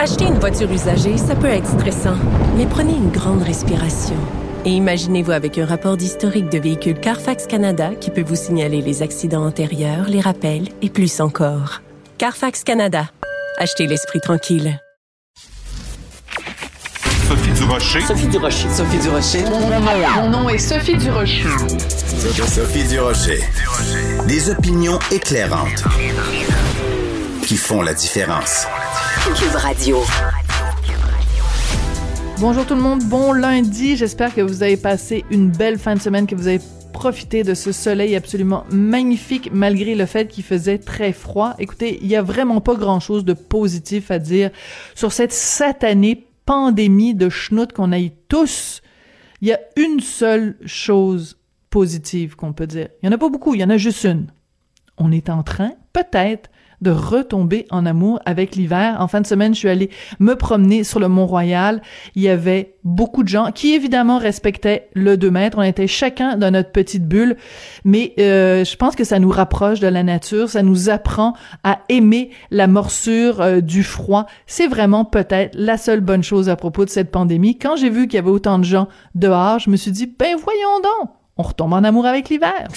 Acheter une voiture usagée, ça peut être stressant, mais prenez une grande respiration. Et imaginez-vous avec un rapport d'historique de véhicule Carfax Canada qui peut vous signaler les accidents antérieurs, les rappels et plus encore. Carfax Canada. Achetez l'esprit tranquille. Sophie Durocher. Sophie Durocher. Sophie Durocher. Mon nom est Sophie Durocher. Sophie Durocher. Des opinions éclairantes qui font la différence. Cube Radio. Bonjour tout le monde, bon lundi. J'espère que vous avez passé une belle fin de semaine, que vous avez profité de ce soleil absolument magnifique malgré le fait qu'il faisait très froid. Écoutez, il y a vraiment pas grand-chose de positif à dire sur cette satanée pandémie de schnout qu'on a eu tous. Il y a une seule chose positive qu'on peut dire. Il y en a pas beaucoup, il y en a juste une. On est en train, peut-être, de retomber en amour avec l'hiver. En fin de semaine, je suis allée me promener sur le Mont-Royal. Il y avait beaucoup de gens qui, évidemment, respectaient le 2 mètres. On était chacun dans notre petite bulle. Mais euh, je pense que ça nous rapproche de la nature. Ça nous apprend à aimer la morsure euh, du froid. C'est vraiment peut-être la seule bonne chose à propos de cette pandémie. Quand j'ai vu qu'il y avait autant de gens dehors, je me suis dit, ben voyons donc, on retombe en amour avec l'hiver.